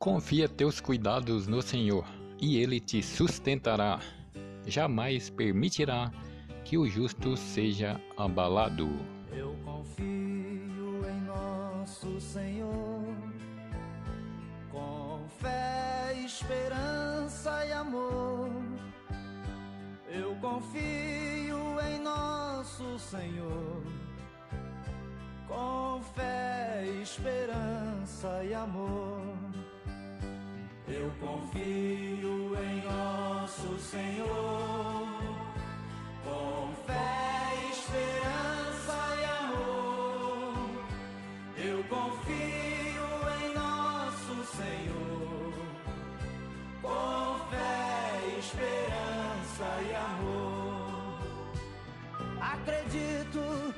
Confia teus cuidados no Senhor, e Ele te sustentará. Jamais permitirá que o justo seja abalado. Eu confio em nosso Senhor, com fé, esperança e amor. Eu confio em nosso Senhor, com fé, esperança e amor. Confio em nosso Senhor, com fé, esperança e amor. Eu confio em nosso Senhor, com fé, esperança e amor. Acredito